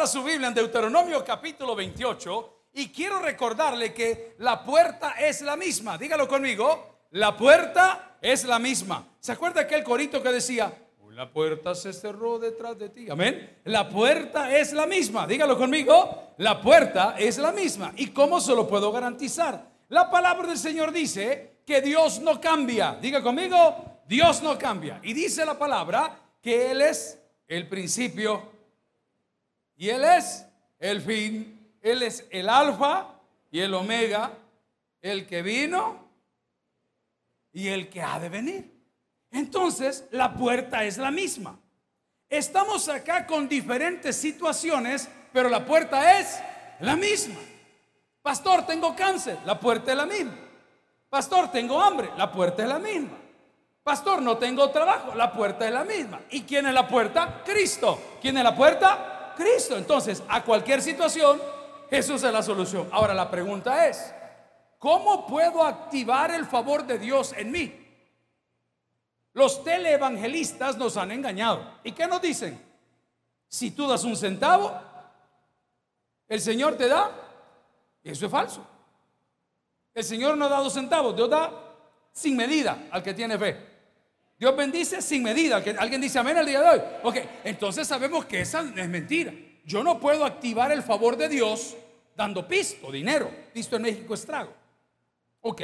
Abra su Biblia en Deuteronomio capítulo 28 y quiero recordarle que la puerta es la misma. Dígalo conmigo, la puerta es la misma. ¿Se acuerda aquel corito que decía, la puerta se cerró detrás de ti? Amén. La puerta es la misma. Dígalo conmigo, la puerta es la misma. ¿Y cómo se lo puedo garantizar? La palabra del Señor dice que Dios no cambia. Diga conmigo, Dios no cambia. Y dice la palabra que Él es el principio y Él es el fin. Él es el alfa y el omega, el que vino y el que ha de venir. Entonces, la puerta es la misma. Estamos acá con diferentes situaciones, pero la puerta es la misma. Pastor, tengo cáncer, la puerta es la misma. Pastor, tengo hambre, la puerta es la misma. Pastor, no tengo trabajo, la puerta es la misma. ¿Y quién es la puerta? Cristo. ¿Quién es la puerta? Cristo. Entonces, a cualquier situación, Jesús es la solución. Ahora la pregunta es, ¿cómo puedo activar el favor de Dios en mí? Los teleevangelistas nos han engañado. ¿Y qué nos dicen? Si tú das un centavo, el Señor te da. Eso es falso. El Señor no da dos centavos, Dios da sin medida al que tiene fe. Dios bendice sin medida. Alguien dice amén el día de hoy. Ok, entonces sabemos que esa es mentira. Yo no puedo activar el favor de Dios dando pisto, dinero. Pisto en México es trago. Ok.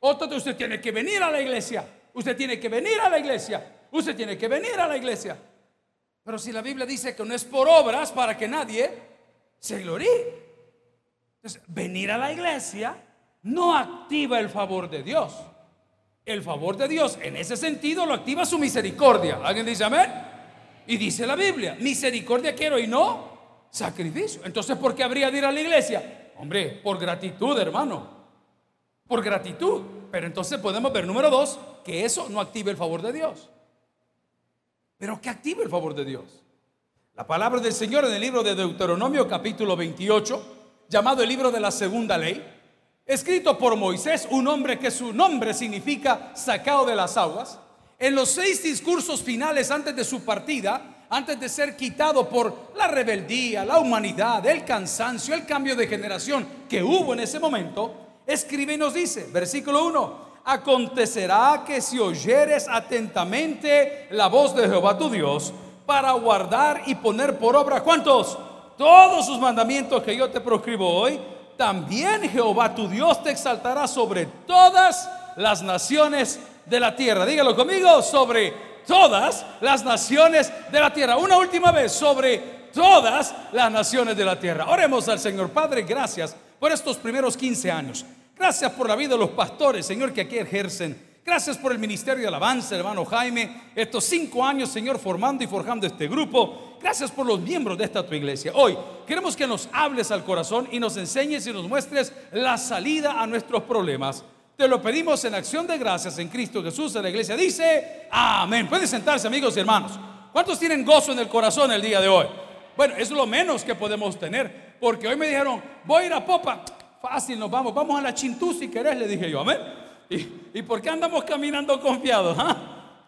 Otro usted tiene que venir a la iglesia. Usted tiene que venir a la iglesia. Usted tiene que venir a la iglesia. Pero si la Biblia dice que no es por obras para que nadie se gloríe. Entonces, venir a la iglesia no activa el favor de Dios. El favor de Dios en ese sentido lo activa su misericordia. ¿Alguien dice amén? Y dice la Biblia, misericordia quiero y no sacrificio. Entonces, ¿por qué habría de ir a la iglesia? Hombre, por gratitud, hermano. Por gratitud. Pero entonces podemos ver, número dos, que eso no active el favor de Dios. Pero que active el favor de Dios. La palabra del Señor en el libro de Deuteronomio capítulo 28, llamado el libro de la segunda ley, escrito por Moisés, un hombre que su nombre significa sacado de las aguas, en los seis discursos finales antes de su partida, antes de ser quitado por la rebeldía, la humanidad, el cansancio, el cambio de generación que hubo en ese momento, escribe y nos dice, versículo 1, acontecerá que si oyeres atentamente la voz de Jehová tu Dios, para guardar y poner por obra, ¿cuántos? Todos sus mandamientos que yo te proscribo hoy, también Jehová tu Dios te exaltará sobre todas las naciones de la tierra. Dígalo conmigo, sobre todas las naciones de la tierra. Una última vez, sobre todas las naciones de la tierra. Oremos al Señor. Padre, gracias por estos primeros 15 años. Gracias por la vida de los pastores, Señor, que aquí ejercen. Gracias por el ministerio de alabanza, hermano Jaime. Estos cinco años, Señor, formando y forjando este grupo. Gracias por los miembros de esta tu iglesia. Hoy queremos que nos hables al corazón y nos enseñes y nos muestres la salida a nuestros problemas. Te lo pedimos en acción de gracias en Cristo Jesús. La iglesia dice, amén. Pueden sentarse amigos y hermanos. ¿Cuántos tienen gozo en el corazón el día de hoy? Bueno, es lo menos que podemos tener. Porque hoy me dijeron, voy a ir a Popa. Fácil, nos vamos. Vamos a la Chintú si querés, le dije yo. Amén. ¿Y, por qué andamos caminando confiados?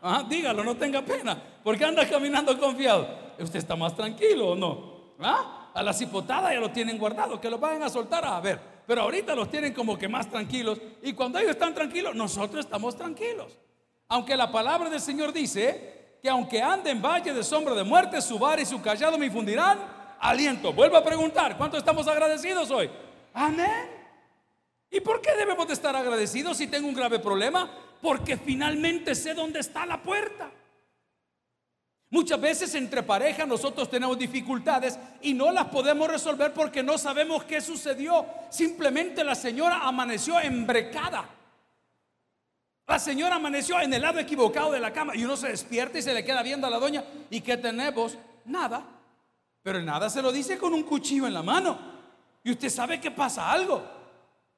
¿Ah? dígalo, no tenga pena. ¿Por qué anda caminando confiado? ¿Usted está más tranquilo o no? ¿Ah? A las hipotadas ya lo tienen guardado, que lo vayan a soltar a ver pero ahorita los tienen como que más tranquilos. Y cuando ellos están tranquilos, nosotros estamos tranquilos. Aunque la palabra del Señor dice que aunque ande en valle de sombra de muerte, su bar y su callado me infundirán aliento. Vuelvo a preguntar, ¿cuánto estamos agradecidos hoy? Amén. ¿Y por qué debemos de estar agradecidos si tengo un grave problema? Porque finalmente sé dónde está la puerta. Muchas veces entre pareja nosotros tenemos dificultades y no las podemos resolver porque no sabemos qué sucedió. Simplemente la señora amaneció embrecada. La señora amaneció en el lado equivocado de la cama y uno se despierta y se le queda viendo a la doña. ¿Y qué tenemos? Nada. Pero nada se lo dice con un cuchillo en la mano. Y usted sabe que pasa algo.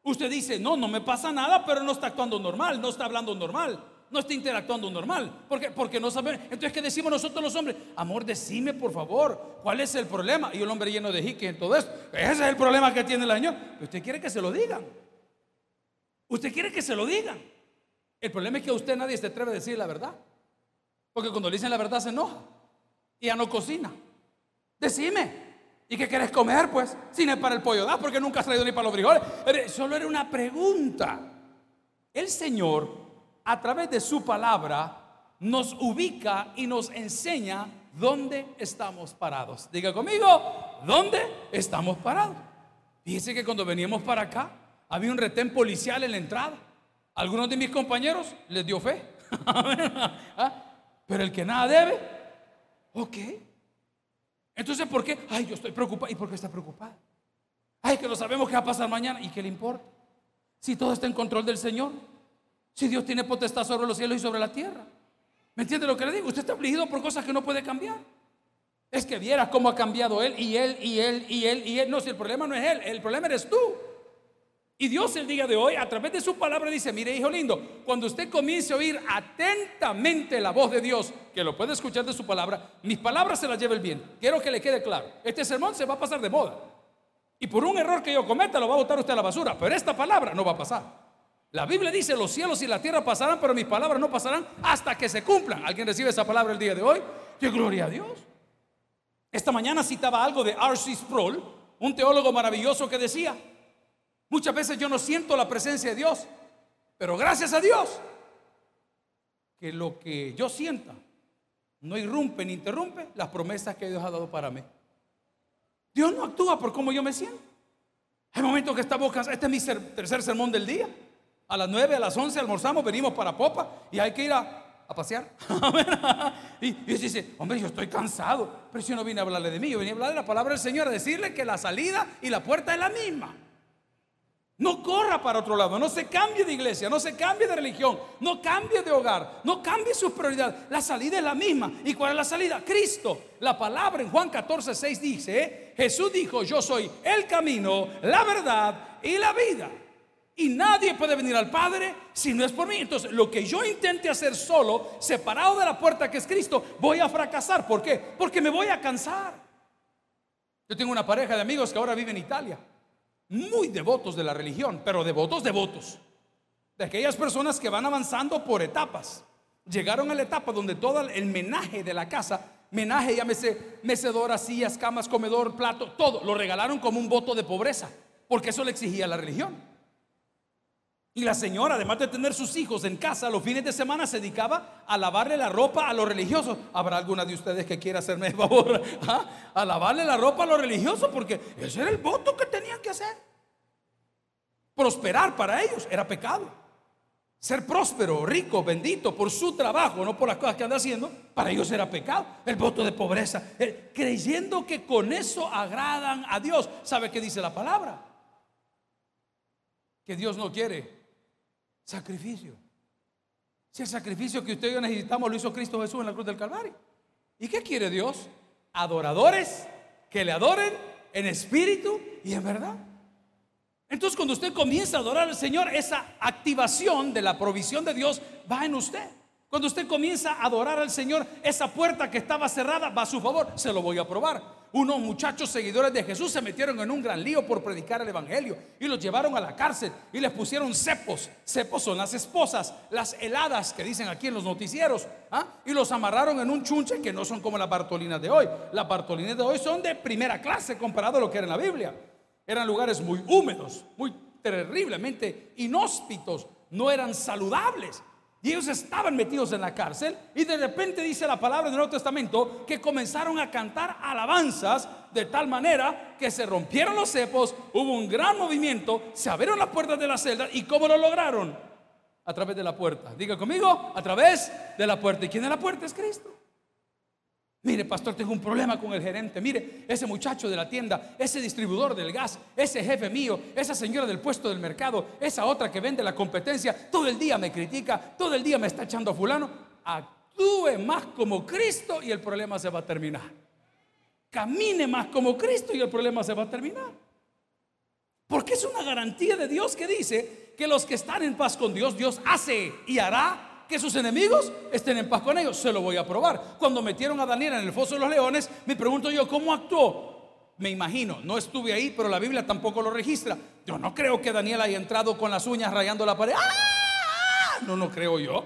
Usted dice, no, no me pasa nada, pero no está actuando normal, no está hablando normal no está interactuando normal. porque Porque no sabe. Entonces, ¿qué decimos nosotros los hombres? Amor, decime por favor, ¿cuál es el problema? Y el hombre lleno de jique en todo esto. Ese es el problema que tiene el año. Usted quiere que se lo digan. Usted quiere que se lo digan. El problema es que a usted nadie se atreve a decir la verdad. Porque cuando le dicen la verdad se enoja. Y ya no cocina. Decime. ¿Y qué querés comer? Pues, si no es para el pollo, porque nunca has traído ni para los frijoles. Solo era una pregunta. El Señor, a través de su palabra, nos ubica y nos enseña dónde estamos parados. Diga conmigo, ¿dónde estamos parados? Fíjese que cuando veníamos para acá, había un retén policial en la entrada. Algunos de mis compañeros les dio fe. ¿Ah? Pero el que nada debe, ok. Entonces, ¿por qué? Ay, yo estoy preocupado. ¿Y por qué está preocupado? Ay, que no sabemos qué va a pasar mañana. ¿Y qué le importa? Si todo está en control del Señor. Si Dios tiene potestad sobre los cielos y sobre la tierra. ¿Me entiende lo que le digo? Usted está afligido por cosas que no puede cambiar. Es que viera cómo ha cambiado él y él y él y él y él. No, si el problema no es él, el problema eres tú. Y Dios el día de hoy, a través de su palabra, dice, mire hijo lindo, cuando usted comience a oír atentamente la voz de Dios, que lo puede escuchar de su palabra, mis palabras se las lleva el bien. Quiero que le quede claro. Este sermón se va a pasar de moda. Y por un error que yo cometa, lo va a botar usted a la basura. Pero esta palabra no va a pasar. La Biblia dice, los cielos y la tierra pasarán, pero mis palabras no pasarán hasta que se cumplan. ¿Alguien recibe esa palabra el día de hoy? ¡Qué gloria a Dios! Esta mañana citaba algo de R.C. Sproul, un teólogo maravilloso que decía, Muchas veces yo no siento la presencia de Dios, pero gracias a Dios que lo que yo sienta no irrumpe ni interrumpe las promesas que Dios ha dado para mí. Dios no actúa por cómo yo me siento. Hay momentos que estamos cansados. Este es mi tercer sermón del día. A las 9, a las 11 almorzamos, venimos para Popa y hay que ir a, pasear. y, y dice, hombre, yo estoy cansado. Pero yo no vine a hablarle de mí, yo vine a hablar de la palabra del Señor, a decirle que la salida y la puerta es la misma. No corra para otro lado, no se cambie de iglesia, no se cambie de religión, no cambie de hogar, no cambie sus prioridades. La salida es la misma. ¿Y cuál es la salida? Cristo. La palabra en Juan 14, 6 dice, Jesús dijo, yo soy el camino, la verdad y la vida. Y nadie puede venir al Padre si no es por mí. Entonces, lo que yo intente hacer solo, separado de la puerta que es Cristo, voy a fracasar. ¿Por qué? Porque me voy a cansar. Yo tengo una pareja de amigos que ahora vive en Italia muy devotos de la religión, pero devotos, devotos. De aquellas personas que van avanzando por etapas. Llegaron a la etapa donde todo el menaje de la casa, menaje, llámese mecedora, sillas, camas, comedor, plato, todo, lo regalaron como un voto de pobreza, porque eso le exigía la religión. Y la señora, además de tener sus hijos en casa, los fines de semana se dedicaba a lavarle la ropa a los religiosos. ¿Habrá alguna de ustedes que quiera hacerme el favor? ¿Ah? A lavarle la ropa a los religiosos, porque ese era el voto que tenían que hacer. Prosperar para ellos era pecado. Ser próspero, rico, bendito por su trabajo, no por las cosas que anda haciendo, para ellos era pecado. El voto de pobreza, eh, creyendo que con eso agradan a Dios. ¿Sabe qué dice la palabra? Que Dios no quiere Sacrificio. Si el sacrificio que usted y yo necesitamos lo hizo Cristo Jesús en la cruz del Calvario. ¿Y qué quiere Dios? Adoradores que le adoren en espíritu y en verdad. Entonces cuando usted comienza a adorar al Señor, esa activación de la provisión de Dios va en usted. Cuando usted comienza a adorar al Señor, esa puerta que estaba cerrada va a su favor. Se lo voy a probar unos muchachos seguidores de Jesús se metieron en un gran lío por predicar el Evangelio y los llevaron a la cárcel y les pusieron cepos. Cepos son las esposas, las heladas que dicen aquí en los noticieros. ¿ah? Y los amarraron en un chunche que no son como las bartolinas de hoy. Las bartolinas de hoy son de primera clase comparado a lo que era en la Biblia. Eran lugares muy húmedos, muy terriblemente inhóspitos, no eran saludables. Y ellos estaban metidos en la cárcel y de repente dice la palabra del Nuevo Testamento que comenzaron a cantar alabanzas de tal manera que se rompieron los cepos, hubo un gran movimiento, se abrieron las puertas de la celda y ¿cómo lo lograron? A través de la puerta. Diga conmigo, a través de la puerta. ¿Y quién es la puerta? Es Cristo. Mire, pastor, tengo un problema con el gerente. Mire, ese muchacho de la tienda, ese distribuidor del gas, ese jefe mío, esa señora del puesto del mercado, esa otra que vende la competencia, todo el día me critica, todo el día me está echando a fulano. Actúe más como Cristo y el problema se va a terminar. Camine más como Cristo y el problema se va a terminar. Porque es una garantía de Dios que dice que los que están en paz con Dios, Dios hace y hará que sus enemigos estén en paz con ellos. Se lo voy a probar. Cuando metieron a Daniel en el foso de los leones, me pregunto yo, ¿cómo actuó? Me imagino, no estuve ahí, pero la Biblia tampoco lo registra. Yo no creo que Daniel haya entrado con las uñas rayando la pared. ¡Ah! No, no creo yo.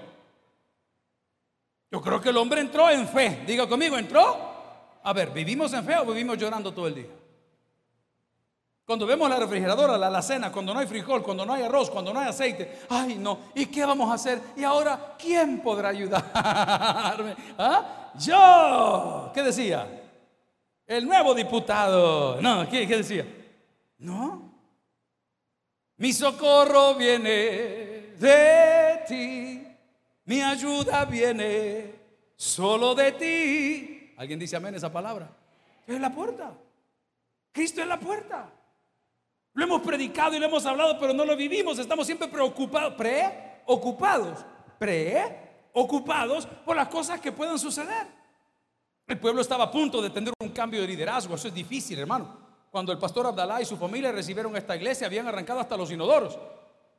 Yo creo que el hombre entró en fe. Diga conmigo, ¿entró? A ver, ¿vivimos en fe o vivimos llorando todo el día? Cuando vemos la refrigeradora, la alacena, cuando no hay frijol, cuando no hay arroz, cuando no hay aceite, ay no, ¿y qué vamos a hacer? Y ahora, ¿quién podrá ayudarme? ¿Ah? Yo, ¿qué decía? El nuevo diputado. No, ¿qué, qué decía? No. Mi socorro viene de ti, mi ayuda viene solo de ti. ¿Alguien dice amén esa palabra? Es la puerta. Cristo es la puerta. Lo hemos predicado y lo hemos hablado, pero no lo vivimos. Estamos siempre preocupados, preocupados, preocupados por las cosas que puedan suceder. El pueblo estaba a punto de tener un cambio de liderazgo. Eso es difícil, hermano. Cuando el pastor Abdalá y su familia recibieron esta iglesia, habían arrancado hasta los inodoros.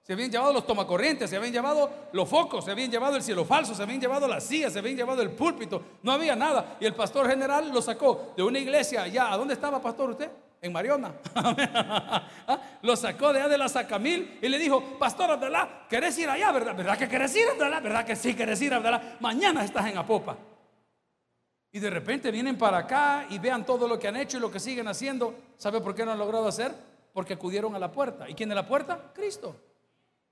Se habían llevado los tomacorrientes, se habían llevado los focos, se habían llevado el cielo falso, se habían llevado las sillas, se habían llevado el púlpito. No había nada. Y el pastor general lo sacó de una iglesia allá. ¿A dónde estaba, pastor, usted? En Mariona. ¿Ah? Lo sacó de allá de la Sacamil y le dijo, Pastor Abdalá, ¿querés ir allá? ¿Verdad? ¿Verdad que querés ir, Abdalá? ¿Verdad que sí querés ir, Abdalá? Mañana estás en Apopa. Y de repente vienen para acá y vean todo lo que han hecho y lo que siguen haciendo. ¿Sabe por qué no han logrado hacer? Porque acudieron a la puerta. ¿Y quién es la puerta? Cristo.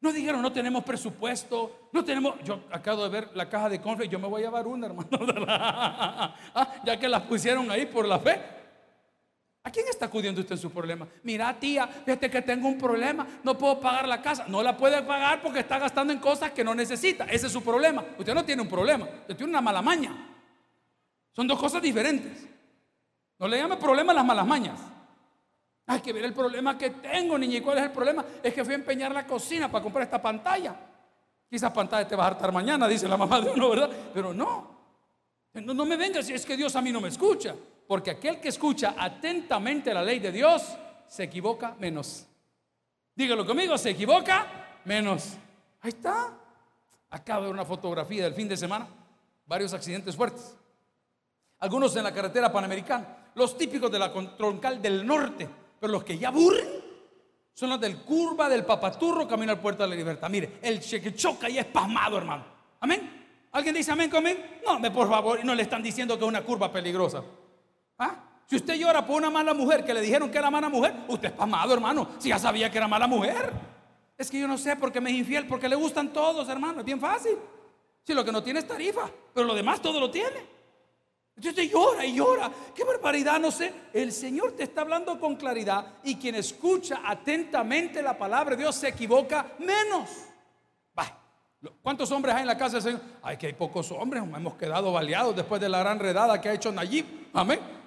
No dijeron, no tenemos presupuesto, no tenemos. Yo acabo de ver la caja de confle, yo me voy a llevar una, hermano. ¿Ah? ya que las pusieron ahí por la fe. ¿A quién está acudiendo usted en su problema? Mira, tía, fíjate que tengo un problema, no puedo pagar la casa. No la puede pagar porque está gastando en cosas que no necesita. Ese es su problema. Usted no tiene un problema, usted tiene una mala maña. Son dos cosas diferentes. No le llame problema a las malas mañas. Hay que ver el problema que tengo, niña. ¿Y cuál es el problema? Es que fui a empeñar la cocina para comprar esta pantalla. Quizás pantalla te va a hartar mañana, dice la mamá de uno, ¿verdad? Pero no. No, no me vengas si es que Dios a mí no me escucha. Porque aquel que escucha atentamente la ley de Dios se equivoca menos. Dígalo conmigo, se equivoca menos. Ahí está. Acabo de ver una fotografía del fin de semana. Varios accidentes fuertes. Algunos en la carretera panamericana. Los típicos de la troncal del norte. Pero los que ya aburren son los del curva del papaturro camino al puerto de la libertad. Mire, el que choca y es pasmado, hermano. Amén. ¿Alguien dice amén conmigo? No, por favor, no le están diciendo que es una curva peligrosa. ¿Ah? Si usted llora por una mala mujer que le dijeron que era mala mujer, usted es pasmado, hermano. Si ya sabía que era mala mujer. Es que yo no sé por qué me es infiel, porque le gustan todos, hermano. Es bien fácil. Si lo que no tiene es tarifa, pero lo demás todo lo tiene. Entonces llora y llora. Qué barbaridad, no sé. El Señor te está hablando con claridad y quien escucha atentamente la palabra de Dios se equivoca menos. ¿Cuántos hombres hay en la casa del Señor? Ay, que hay pocos hombres. Hemos quedado baleados después de la gran redada que ha hecho Nayib. Amén.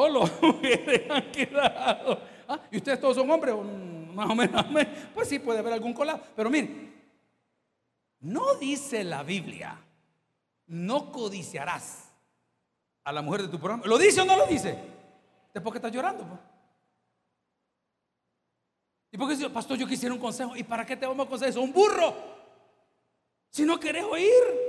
Oh, los han quedado. ¿Ah? ¿Y ustedes todos son hombres? Mm, más o menos, Pues sí, puede haber algún colado. Pero miren, no dice la Biblia, no codiciarás a la mujer de tu programa. ¿Lo dice o no lo dice? Después que estás llorando. Pues. ¿Y por qué dice, pastor, yo quisiera un consejo? ¿Y para qué te vamos a aconsejar? Un burro. Si no querés oír.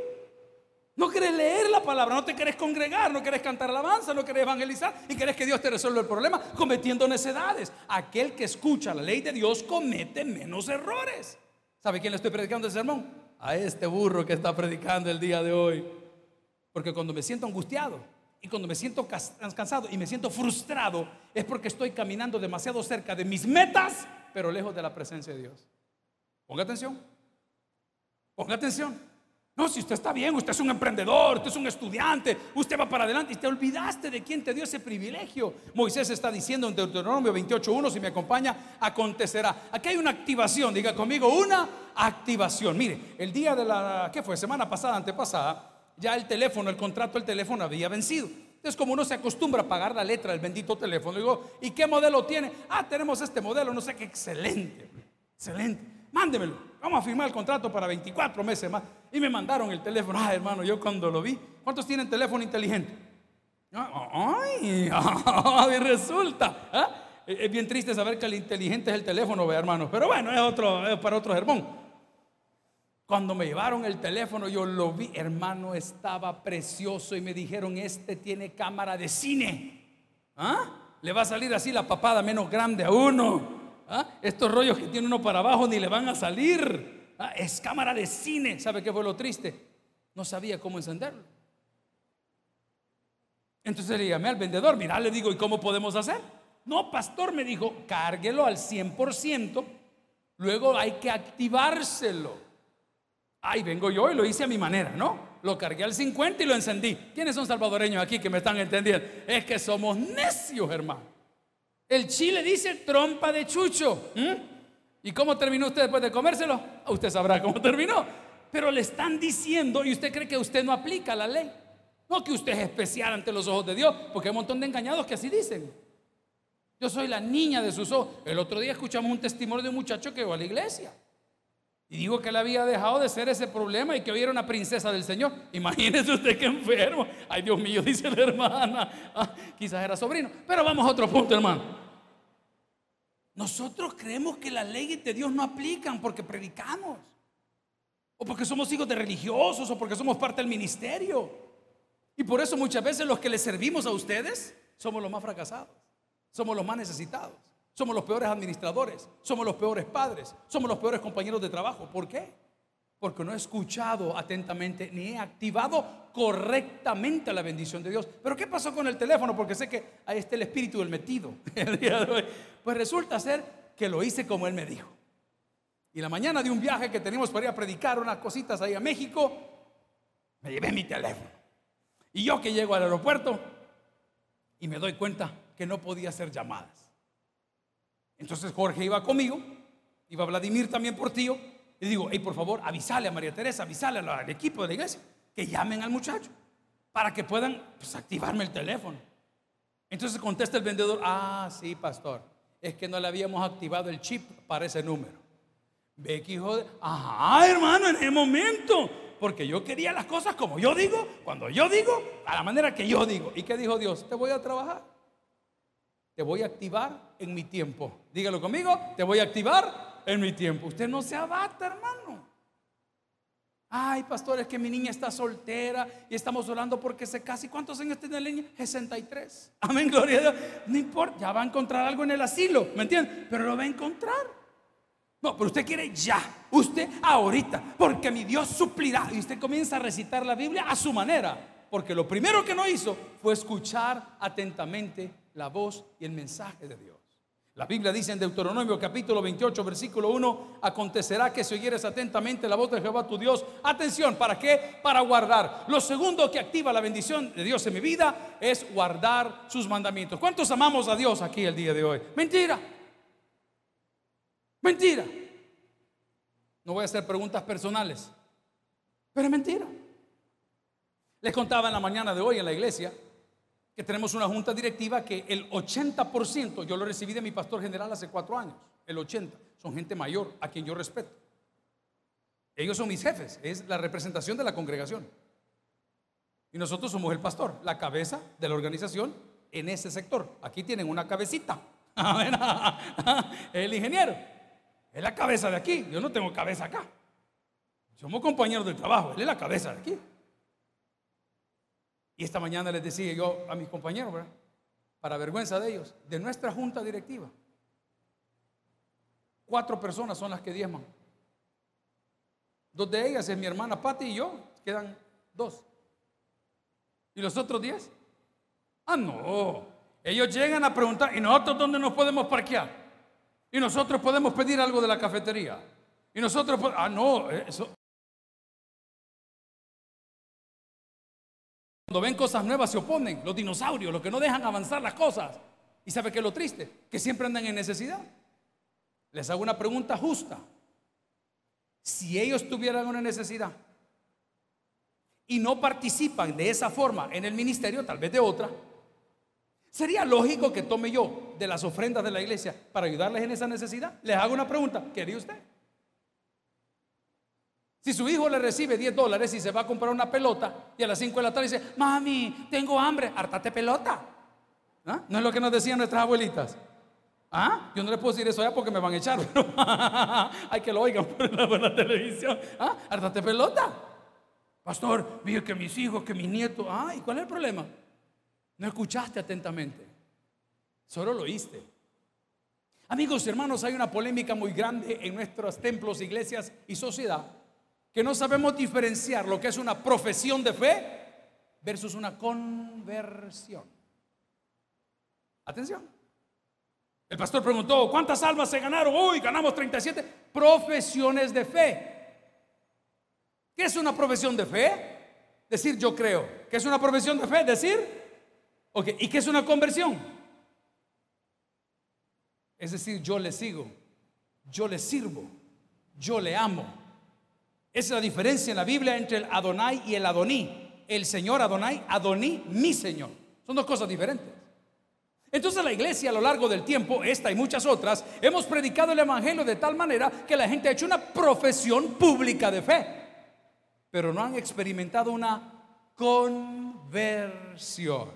No querés leer la palabra, no te querés congregar, no querés cantar alabanza, no querés evangelizar y querés que Dios te resuelva el problema cometiendo necedades. Aquel que escucha la ley de Dios comete menos errores. ¿Sabe quién le estoy predicando el sermón? A este burro que está predicando el día de hoy. Porque cuando me siento angustiado y cuando me siento cansado y me siento frustrado es porque estoy caminando demasiado cerca de mis metas, pero lejos de la presencia de Dios. Ponga atención. Ponga atención. No, si usted está bien, usted es un emprendedor, usted es un estudiante, usted va para adelante y te olvidaste de quién te dio ese privilegio. Moisés está diciendo en Deuteronomio 28.1, si me acompaña, acontecerá. Aquí hay una activación, diga conmigo, una activación. Mire, el día de la, ¿qué fue? Semana pasada, antepasada, ya el teléfono, el contrato del teléfono había vencido. Entonces, como uno se acostumbra a pagar la letra del bendito teléfono, digo, ¿y qué modelo tiene? Ah, tenemos este modelo, no sé qué, excelente, excelente mándemelo. Vamos a firmar el contrato para 24 meses más. Y me mandaron el teléfono. Ah, hermano, yo cuando lo vi, ¿cuántos tienen teléfono inteligente? Ay, ay resulta. ¿ah? Es bien triste saber que el inteligente es el teléfono, hermano. Pero bueno, es, otro, es para otro sermón. Cuando me llevaron el teléfono, yo lo vi, hermano, estaba precioso y me dijeron, este tiene cámara de cine. ¿Ah? Le va a salir así la papada menos grande a uno. ¿Ah? Estos rollos que tiene uno para abajo ni le van a salir. ¿Ah? Es cámara de cine. ¿Sabe qué fue lo triste? No sabía cómo encenderlo. Entonces le llamé al vendedor, mira, le digo, ¿y cómo podemos hacer? No, pastor, me dijo, cárguelo al 100%, luego hay que activárselo. Ahí vengo yo y lo hice a mi manera, ¿no? Lo cargué al 50 y lo encendí. ¿Quiénes son salvadoreños aquí que me están entendiendo? Es que somos necios, hermano. El chile dice trompa de chucho. ¿Y cómo terminó usted después de comérselo? Usted sabrá cómo terminó. Pero le están diciendo y usted cree que usted no aplica la ley. No que usted es especial ante los ojos de Dios, porque hay un montón de engañados que así dicen. Yo soy la niña de sus ojos. El otro día escuchamos un testimonio de un muchacho que va a la iglesia. Y dijo que él había dejado de ser ese problema y que hoy era una princesa del Señor. Imagínese usted que enfermo. Ay, Dios mío, dice la hermana. Ah, quizás era sobrino. Pero vamos a otro punto, hermano. Nosotros creemos que las leyes de Dios no aplican porque predicamos. O porque somos hijos de religiosos o porque somos parte del ministerio. Y por eso muchas veces los que les servimos a ustedes somos los más fracasados. Somos los más necesitados. Somos los peores administradores. Somos los peores padres. Somos los peores compañeros de trabajo. ¿Por qué? Porque no he escuchado atentamente ni he activado correctamente la bendición de Dios. Pero ¿qué pasó con el teléfono? Porque sé que ahí está el espíritu del metido. Pues resulta ser que lo hice como Él me dijo. Y la mañana de un viaje que teníamos para ir a predicar unas cositas ahí a México, me llevé mi teléfono. Y yo que llego al aeropuerto y me doy cuenta que no podía hacer llamadas. Entonces Jorge iba conmigo, iba Vladimir también por tío, y digo, hey, por favor, avisale a María Teresa, avisale al equipo de la iglesia, que llamen al muchacho, para que puedan pues, activarme el teléfono. Entonces contesta el vendedor, ah, sí, pastor, es que no le habíamos activado el chip para ese número. Que hijo de, ajá, hermano, en ese momento, porque yo quería las cosas como yo digo, cuando yo digo, a la manera que yo digo. ¿Y qué dijo Dios? Te voy a trabajar. Te voy a activar en mi tiempo. Dígalo conmigo, te voy a activar en mi tiempo. Usted no se abata, hermano. Ay, pastor, es que mi niña está soltera y estamos orando porque se casi. ¿Cuántos años tiene la niña? 63. Amén, gloria a Dios. No importa, ya va a encontrar algo en el asilo, ¿me entiende? Pero lo va a encontrar. No, pero usted quiere ya, usted ahorita, porque mi Dios suplirá. Y usted comienza a recitar la Biblia a su manera, porque lo primero que no hizo fue escuchar atentamente la voz y el mensaje de Dios. La Biblia dice en Deuteronomio capítulo 28, versículo 1, acontecerá que si oyeres atentamente la voz de Jehová tu Dios, atención, ¿para qué? Para guardar. Lo segundo que activa la bendición de Dios en mi vida es guardar sus mandamientos. ¿Cuántos amamos a Dios aquí el día de hoy? Mentira. Mentira. No voy a hacer preguntas personales, pero es mentira. Les contaba en la mañana de hoy en la iglesia que tenemos una junta directiva que el 80%, yo lo recibí de mi pastor general hace cuatro años, el 80%, son gente mayor a quien yo respeto. Ellos son mis jefes, es la representación de la congregación. Y nosotros somos el pastor, la cabeza de la organización en ese sector. Aquí tienen una cabecita. El ingeniero. Es la cabeza de aquí. Yo no tengo cabeza acá. Somos compañeros de trabajo. Él es la cabeza de aquí. Y esta mañana les decía yo a mis compañeros, para vergüenza de ellos, de nuestra junta directiva, cuatro personas son las que diezman. Dos de ellas es mi hermana Patti y yo, quedan dos. ¿Y los otros diez? Ah, no. Ellos llegan a preguntar, ¿y nosotros dónde nos podemos parquear? Y nosotros podemos pedir algo de la cafetería. Y nosotros, ah, no, eso. Cuando ven cosas nuevas se oponen, los dinosaurios, los que no dejan avanzar las cosas. ¿Y sabe qué es lo triste? Que siempre andan en necesidad. Les hago una pregunta justa. Si ellos tuvieran una necesidad y no participan de esa forma en el ministerio, tal vez de otra, ¿Sería lógico que tome yo de las ofrendas de la iglesia para ayudarles en esa necesidad? Les hago una pregunta. ¿Qué haría usted? Si su hijo le recibe 10 dólares y se va a comprar una pelota y a las 5 de la tarde dice, mami, tengo hambre, hartate pelota. ¿Ah? ¿No es lo que nos decían nuestras abuelitas? ¿Ah? Yo no le puedo decir eso ya porque me van a echar. hay que lo oigan por la, televisión. ¿Ah? Hartate pelota. Pastor, vi que mis hijos, que mis nietos. Ah, ¿y cuál es el problema? No escuchaste atentamente, solo lo oíste. Amigos y hermanos, hay una polémica muy grande en nuestros templos, iglesias y sociedad que no sabemos diferenciar lo que es una profesión de fe versus una conversión. Atención. El pastor preguntó, ¿cuántas almas se ganaron? Uy, ganamos 37 profesiones de fe. ¿Qué es una profesión de fe? Decir yo creo. ¿Qué es una profesión de fe? Decir, ok, ¿y qué es una conversión? Es decir, yo le sigo, yo le sirvo, yo le amo. Esa es la diferencia en la Biblia entre el Adonai y el Adoní. El Señor Adonai, Adoní, mi Señor. Son dos cosas diferentes. Entonces la iglesia a lo largo del tiempo, esta y muchas otras, hemos predicado el Evangelio de tal manera que la gente ha hecho una profesión pública de fe, pero no han experimentado una conversión.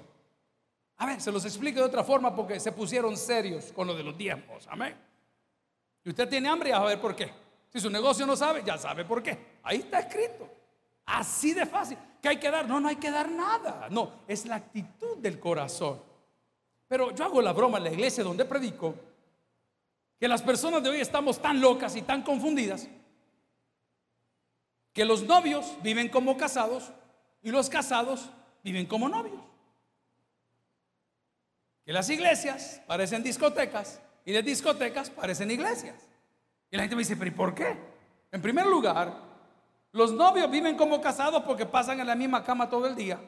A ver, se los explico de otra forma porque se pusieron serios con lo de los diezmos. Amén. Y usted tiene hambre, a ver por qué. Si su negocio no sabe, ya sabe por qué. Ahí está escrito. Así de fácil. ¿Qué hay que dar? No, no hay que dar nada. No, es la actitud del corazón. Pero yo hago la broma en la iglesia donde predico que las personas de hoy estamos tan locas y tan confundidas que los novios viven como casados y los casados viven como novios. Que las iglesias parecen discotecas y de discotecas parecen iglesias. Y la gente me dice, pero ¿y por qué? En primer lugar, los novios viven como casados porque pasan en la misma cama todo el día.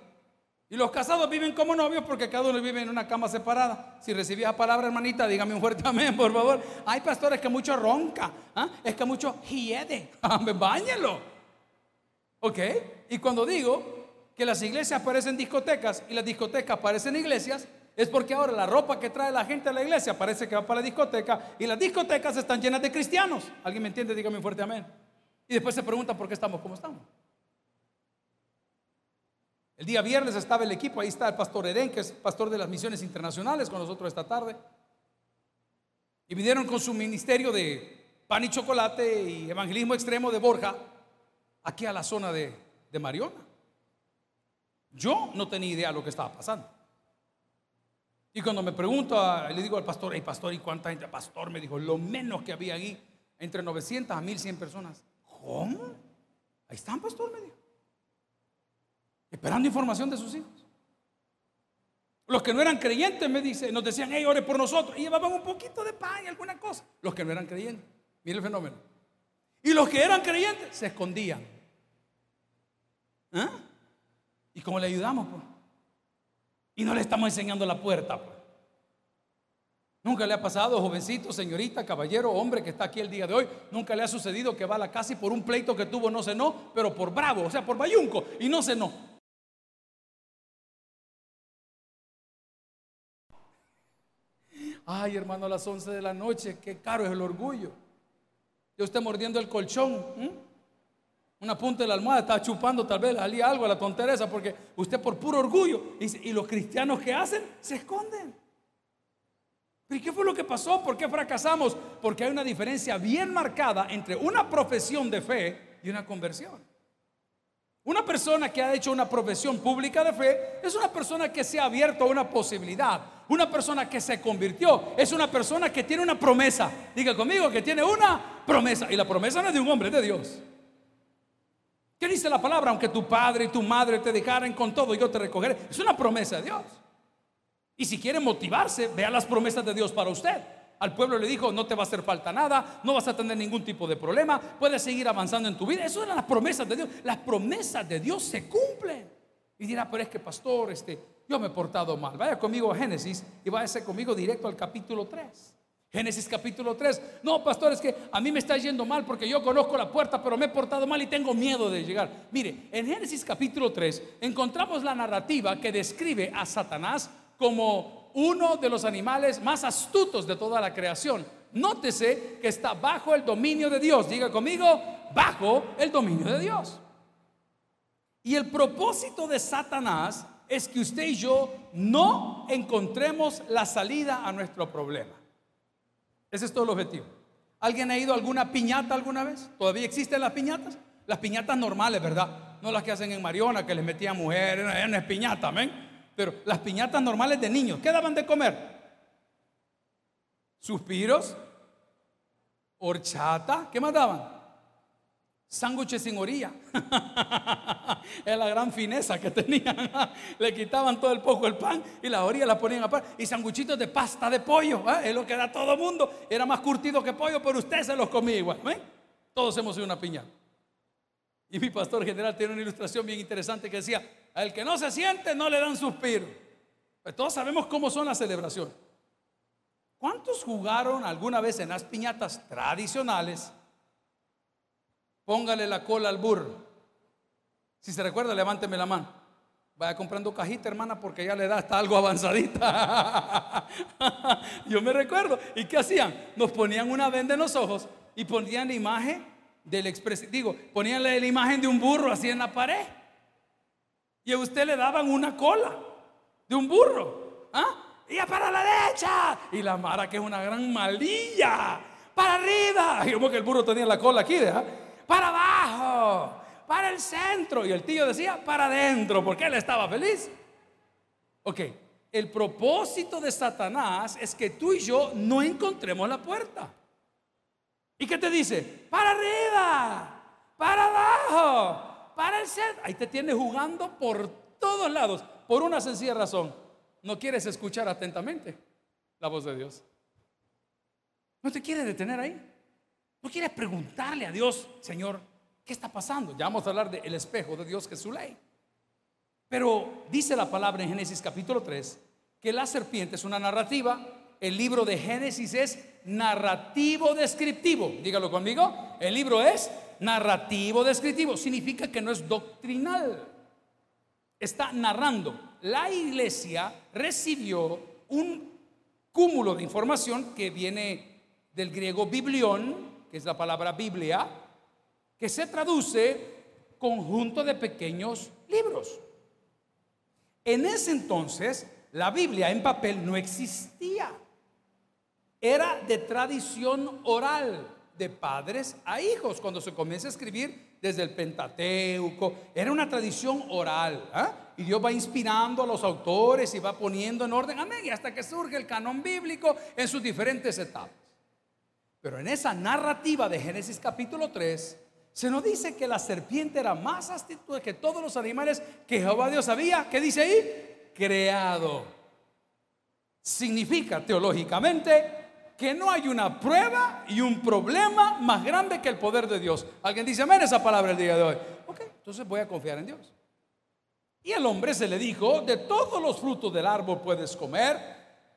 Y los casados viven como novios porque cada uno vive en una cama separada. Si recibía palabra, hermanita, dígame un fuerte amén, por favor. Hay pastores que mucho ronca, ¿ah? es que mucho hiede. Báñelo. ¿Ok? Y cuando digo que las iglesias parecen discotecas y las discotecas parecen iglesias, es porque ahora la ropa que trae la gente a la iglesia parece que va para la discoteca y las discotecas están llenas de cristianos. ¿Alguien me entiende? Dígame un fuerte amén. Y después se pregunta por qué estamos como estamos. El día viernes estaba el equipo, ahí está el pastor Eren, que es pastor de las misiones internacionales con nosotros esta tarde. Y vinieron con su ministerio de pan y chocolate y evangelismo extremo de Borja aquí a la zona de, de Mariona. Yo no tenía idea de lo que estaba pasando. Y cuando me pregunto, le digo al pastor, hey pastor, ¿y cuánta gente? Pastor me dijo, lo menos que había ahí, entre 900 a 1100 personas. ¿Cómo? Ahí están, pastor, me dijo. Esperando información de sus hijos. Los que no eran creyentes me dice, nos decían, hey, ore por nosotros. Y llevaban un poquito de pan y alguna cosa. Los que no eran creyentes. Mire el fenómeno. Y los que eran creyentes se escondían. ¿Ah? ¿Y cómo le ayudamos? Pues? Y no le estamos enseñando la puerta. Pues. Nunca le ha pasado, jovencito, señorita, caballero, hombre que está aquí el día de hoy. Nunca le ha sucedido que va a la casa y por un pleito que tuvo no cenó, pero por bravo, o sea, por bayunco, y no cenó. Ay, hermano, a las 11 de la noche, qué caro es el orgullo. Yo usted mordiendo el colchón. Una punta de la almohada está chupando, tal vez salía algo a la tontereza, porque usted por puro orgullo. Y, los cristianos que hacen se esconden. ¿Pero qué fue lo que pasó? ¿Por qué fracasamos? Porque hay una diferencia bien marcada entre una profesión de fe y una conversión. Una persona que ha hecho una profesión pública de fe es una persona que se ha abierto a una posibilidad. Una persona que se convirtió es una persona que tiene una promesa. Diga conmigo que tiene una promesa. Y la promesa no es de un hombre, es de Dios. ¿Qué dice la palabra? Aunque tu padre y tu madre te dejaren con todo, yo te recogeré. Es una promesa de Dios. Y si quiere motivarse, vea las promesas de Dios para usted. Al pueblo le dijo, no te va a hacer falta nada, no vas a tener ningún tipo de problema, puedes seguir avanzando en tu vida. Eso eran las promesas de Dios. Las promesas de Dios se cumplen. Y dirá, pero es que pastor, este, yo me he portado mal. Vaya conmigo a Génesis y váyase conmigo directo al capítulo 3. Génesis capítulo 3. No, pastor, es que a mí me está yendo mal porque yo conozco la puerta, pero me he portado mal y tengo miedo de llegar. Mire, en Génesis capítulo 3 encontramos la narrativa que describe a Satanás como uno de los animales más astutos de toda la creación. Nótese que está bajo el dominio de Dios. Diga conmigo, bajo el dominio de Dios. Y el propósito de Satanás es que usted y yo no encontremos la salida a nuestro problema. Ese es todo el objetivo. ¿Alguien ha ido a alguna piñata alguna vez? ¿Todavía existen las piñatas? Las piñatas normales, ¿verdad? No las que hacen en Mariona, que les metían mujeres, no es piñata, amén. Pero las piñatas normales de niños, ¿qué daban de comer? Suspiros, horchata, ¿qué más daban? Sándwiches sin orilla. es la gran fineza que tenían. Le quitaban todo el poco el pan y la orilla la ponían aparte. Y sanguchitos de pasta de pollo. ¿eh? Es lo que da todo el mundo. Era más curtido que pollo, pero usted se los comía igual. Todos hemos sido una piña. Y mi pastor general tiene una ilustración bien interesante que decía, al que no se siente no le dan suspiro. Pues todos sabemos cómo son las celebraciones. ¿Cuántos jugaron alguna vez en las piñatas tradicionales? Póngale la cola al burro. Si se recuerda, levánteme la mano. Vaya comprando cajita, hermana, porque ya le da hasta algo avanzadita. Yo me recuerdo. ¿Y qué hacían? Nos ponían una venda en los ojos y ponían la imagen del expresidente. Digo, ponían la imagen de un burro así en la pared. Y a usted le daban una cola de un burro. ¿Ah? Y para la derecha. Y la mara, que es una gran malilla. Para arriba. Y como que el burro tenía la cola aquí, ¿verdad? Para abajo, para el centro. Y el tío decía, para adentro, porque él estaba feliz. Ok, el propósito de Satanás es que tú y yo no encontremos la puerta. ¿Y qué te dice? Para arriba, para abajo, para el centro. Ahí te tiene jugando por todos lados, por una sencilla razón. No quieres escuchar atentamente la voz de Dios. No te quiere detener ahí. No quieres preguntarle a Dios, Señor, ¿qué está pasando? Ya vamos a hablar del espejo de Dios que es su ley. Pero dice la palabra en Génesis capítulo 3 que la serpiente es una narrativa. El libro de Génesis es narrativo descriptivo. Dígalo conmigo. El libro es narrativo descriptivo. Significa que no es doctrinal. Está narrando. La iglesia recibió un cúmulo de información que viene del griego biblión, es la palabra Biblia, que se traduce conjunto de pequeños libros. En ese entonces, la Biblia en papel no existía. Era de tradición oral, de padres a hijos, cuando se comienza a escribir desde el Pentateuco. Era una tradición oral. ¿ah? Y Dios va inspirando a los autores y va poniendo en orden. Amén. Y hasta que surge el canon bíblico en sus diferentes etapas. Pero en esa narrativa de Génesis capítulo 3, se nos dice que la serpiente era más astuta que todos los animales que Jehová Dios había, ¿qué dice ahí? Creado. Significa teológicamente que no hay una prueba y un problema más grande que el poder de Dios. ¿Alguien dice amén esa palabra el día de hoy? Ok, entonces voy a confiar en Dios. Y al hombre se le dijo, de todos los frutos del árbol puedes comer,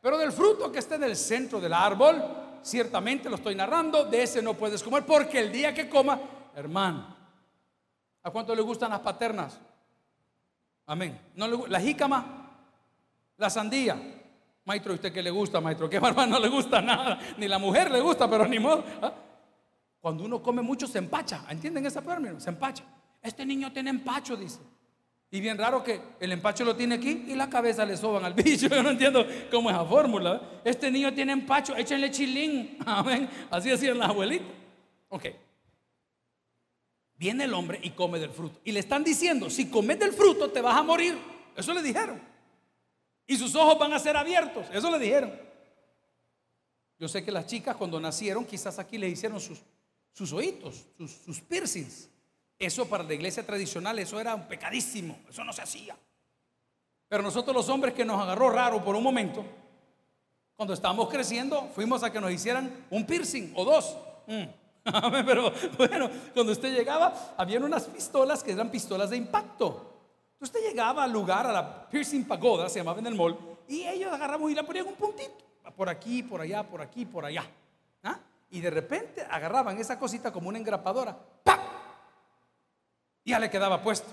pero del fruto que está en el centro del árbol, ciertamente lo estoy narrando, de ese no puedes comer, porque el día que coma, hermano, ¿a cuánto le gustan las paternas? Amén. ¿No la jícama, la sandía. Maestro, ¿usted qué le gusta, maestro? Que barba no le gusta nada. Ni la mujer le gusta, pero ni modo. ¿ah? Cuando uno come mucho se empacha. ¿Entienden ese término? Se empacha. Este niño tiene empacho, dice. Y bien raro que el empacho lo tiene aquí y la cabeza le soban al bicho. Yo no entiendo cómo es la fórmula. Este niño tiene empacho, échenle chilín. Amén. Así hacían las abuelitas. Ok. Viene el hombre y come del fruto. Y le están diciendo, si comes del fruto te vas a morir. Eso le dijeron. Y sus ojos van a ser abiertos. Eso le dijeron. Yo sé que las chicas cuando nacieron quizás aquí le hicieron sus, oídos, sus piercings. Eso para la iglesia tradicional, eso era un pecadísimo, eso no se hacía. Pero nosotros los hombres que nos agarró raro por un momento, cuando estábamos creciendo, fuimos a que nos hicieran un piercing o dos. Mm. Pero bueno, cuando usted llegaba, habían unas pistolas que eran pistolas de impacto. Usted llegaba al lugar, a la piercing pagoda, se llamaba en el mall, y ellos agarraban y la ponían un puntito, por aquí, por allá, por aquí, por allá. ¿Ah? Y de repente agarraban esa cosita como una engrapadora, ¡pam! Ya le quedaba puesto.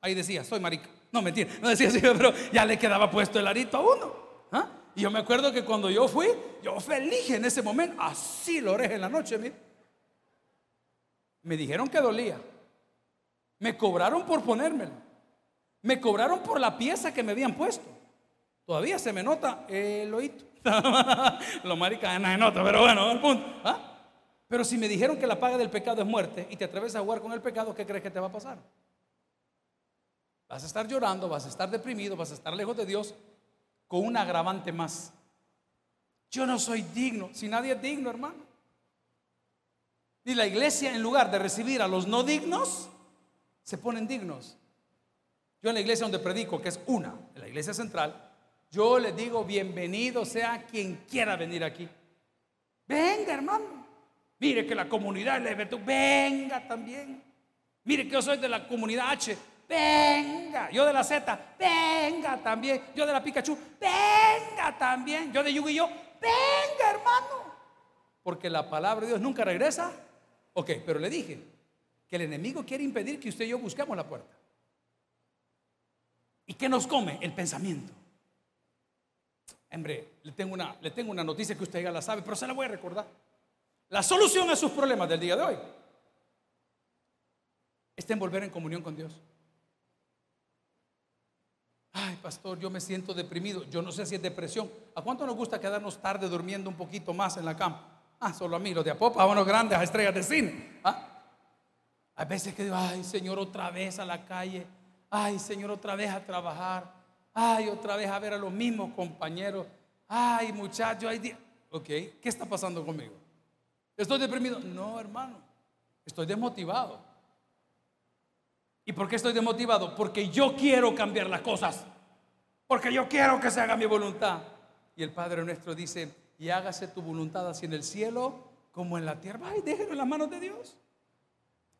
Ahí decía, soy marica. No, mentira, no decía así, pero ya le quedaba puesto el arito a uno. ¿ah? Y yo me acuerdo que cuando yo fui, yo feliz en ese momento, así lo oré en la noche, Me dijeron que dolía. Me cobraron por ponérmelo. Me cobraron por la pieza que me habían puesto. Todavía se me nota el oído. lo marica no se nota, pero bueno, el punto. ¿ah? Pero si me dijeron que la paga del pecado es muerte y te atreves a jugar con el pecado, ¿qué crees que te va a pasar? Vas a estar llorando, vas a estar deprimido, vas a estar lejos de Dios con un agravante más. Yo no soy digno, si nadie es digno, hermano. Y la iglesia, en lugar de recibir a los no dignos, se ponen dignos. Yo en la iglesia donde predico, que es una, en la iglesia central, yo les digo, bienvenido sea quien quiera venir aquí. Venga, hermano. Mire que la comunidad LGBT, venga también. Mire que yo soy de la comunidad H, venga. Yo de la Z, venga también. Yo de la Pikachu, venga también. Yo de Yu yo, venga, hermano. Porque la palabra de Dios nunca regresa. Ok, pero le dije que el enemigo quiere impedir que usted y yo busquemos la puerta. ¿Y qué nos come? El pensamiento. Hombre, le tengo una, le tengo una noticia que usted ya la sabe, pero se la voy a recordar. La solución a sus problemas del día de hoy está en volver en comunión con Dios. Ay, pastor, yo me siento deprimido. Yo no sé si es depresión. ¿A cuánto nos gusta quedarnos tarde durmiendo un poquito más en la cama? Ah, solo a mí, los de Apopa, los grandes, a estrellas de cine. ¿Ah? Hay veces que digo, ay, Señor, otra vez a la calle. Ay, Señor, otra vez a trabajar. Ay, otra vez a ver a los mismos compañeros. Ay, muchachos, hay Ok, ¿qué está pasando conmigo? ¿Estoy deprimido? No, hermano. Estoy desmotivado. ¿Y por qué estoy desmotivado? Porque yo quiero cambiar las cosas. Porque yo quiero que se haga mi voluntad. Y el Padre nuestro dice, y hágase tu voluntad así en el cielo como en la tierra. Ay, déjenlo en las manos de Dios.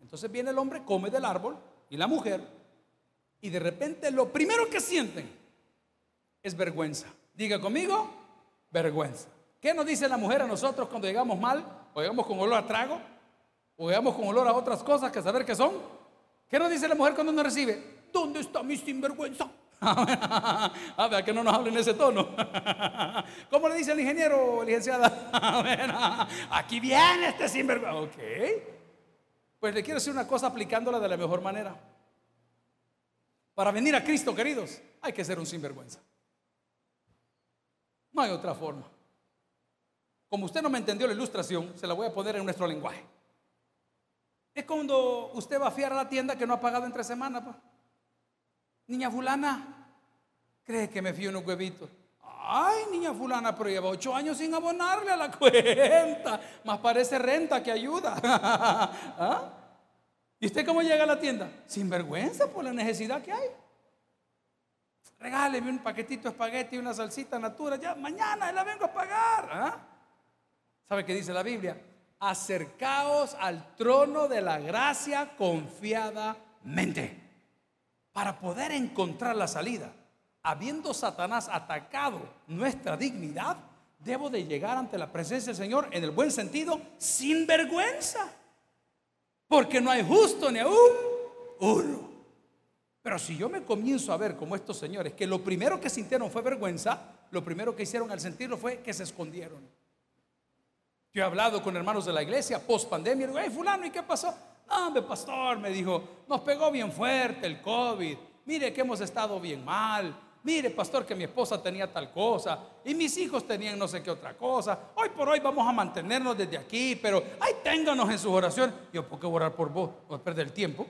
Entonces viene el hombre, come del árbol y la mujer. Y de repente lo primero que sienten es vergüenza. Diga conmigo, vergüenza. ¿Qué nos dice la mujer a nosotros cuando llegamos mal? O llegamos con olor a trago, o llegamos con olor a otras cosas que saber qué son. ¿Qué nos dice la mujer cuando nos recibe? ¿Dónde está mi sinvergüenza? a ver, que no nos hablen en ese tono. ¿Cómo le dice el ingeniero, licenciada? Aquí viene este sinvergüenza. Ok. Pues le quiero decir una cosa aplicándola de la mejor manera. Para venir a Cristo, queridos, hay que ser un sinvergüenza. No hay otra forma. Como usted no me entendió la ilustración, se la voy a poner en nuestro lenguaje. Es cuando usted va a fiar a la tienda que no ha pagado entre semanas. Pues. Niña fulana, cree que me fío unos huevitos. Ay, niña fulana, pero lleva ocho años sin abonarle a la cuenta. Más parece renta que ayuda. ¿Ah? ¿Y usted cómo llega a la tienda? Sin vergüenza por la necesidad que hay regáleme un paquetito de espagueti y una salsita natura, ya mañana la vengo a pagar. ¿ah? ¿Sabe qué dice la Biblia? Acercaos al trono de la gracia confiadamente para poder encontrar la salida. Habiendo Satanás atacado nuestra dignidad, debo de llegar ante la presencia del Señor en el buen sentido, sin vergüenza. Porque no hay justo ni aún uno. Pero si yo me comienzo a ver como estos señores, que lo primero que sintieron fue vergüenza, lo primero que hicieron al sentirlo fue que se escondieron. Yo he hablado con hermanos de la iglesia post pandemia, digo, hey fulano, ¿y qué pasó? No, mi pastor me dijo, nos pegó bien fuerte el COVID, mire que hemos estado bien mal, mire pastor que mi esposa tenía tal cosa y mis hijos tenían no sé qué otra cosa, hoy por hoy vamos a mantenernos desde aquí, pero ahí ténganos en sus oraciones. Yo, ¿por qué orar por vos? Voy a perder el tiempo.